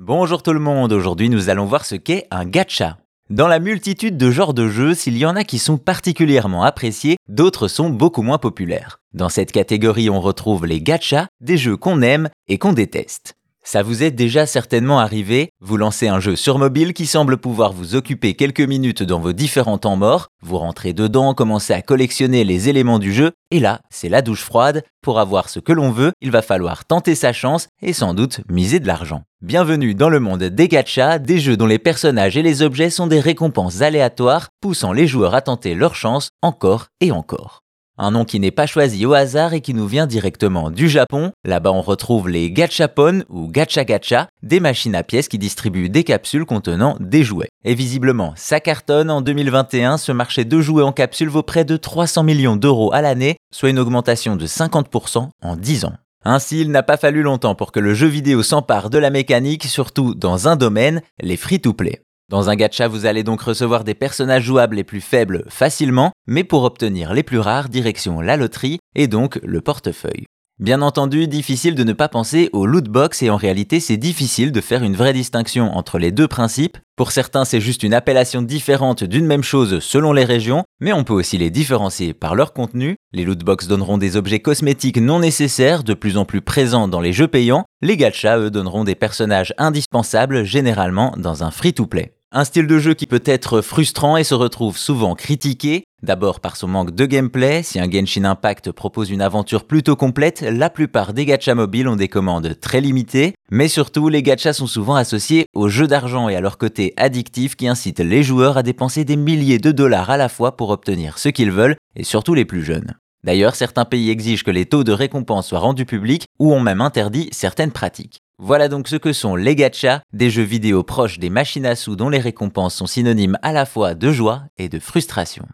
Bonjour tout le monde, aujourd'hui nous allons voir ce qu'est un gacha. Dans la multitude de genres de jeux, s'il y en a qui sont particulièrement appréciés, d'autres sont beaucoup moins populaires. Dans cette catégorie, on retrouve les gachas, des jeux qu'on aime et qu'on déteste. Ça vous est déjà certainement arrivé, vous lancez un jeu sur mobile qui semble pouvoir vous occuper quelques minutes dans vos différents temps morts, vous rentrez dedans, commencez à collectionner les éléments du jeu, et là, c'est la douche froide, pour avoir ce que l'on veut, il va falloir tenter sa chance et sans doute miser de l'argent. Bienvenue dans le monde des gachas, des jeux dont les personnages et les objets sont des récompenses aléatoires, poussant les joueurs à tenter leur chance encore et encore. Un nom qui n'est pas choisi au hasard et qui nous vient directement du Japon. Là-bas, on retrouve les gachapon ou gacha gacha, des machines à pièces qui distribuent des capsules contenant des jouets. Et visiblement, ça cartonne en 2021, ce marché de jouets en capsules vaut près de 300 millions d'euros à l'année, soit une augmentation de 50% en 10 ans. Ainsi, il n'a pas fallu longtemps pour que le jeu vidéo s'empare de la mécanique, surtout dans un domaine, les free-to-play. Dans un gacha, vous allez donc recevoir des personnages jouables les plus faibles facilement, mais pour obtenir les plus rares, direction la loterie et donc le portefeuille. Bien entendu, difficile de ne pas penser au loot box et en réalité c'est difficile de faire une vraie distinction entre les deux principes. Pour certains c'est juste une appellation différente d'une même chose selon les régions, mais on peut aussi les différencier par leur contenu. Les loot box donneront des objets cosmétiques non nécessaires, de plus en plus présents dans les jeux payants. Les gachas, eux, donneront des personnages indispensables, généralement dans un free-to-play. Un style de jeu qui peut être frustrant et se retrouve souvent critiqué, d'abord par son manque de gameplay, si un Genshin Impact propose une aventure plutôt complète, la plupart des gachas mobiles ont des commandes très limitées, mais surtout les gachas sont souvent associés aux jeux d'argent et à leur côté addictif qui incite les joueurs à dépenser des milliers de dollars à la fois pour obtenir ce qu'ils veulent, et surtout les plus jeunes. D'ailleurs, certains pays exigent que les taux de récompense soient rendus publics ou ont même interdit certaines pratiques. Voilà donc ce que sont les gachas, des jeux vidéo proches des machines à sous dont les récompenses sont synonymes à la fois de joie et de frustration.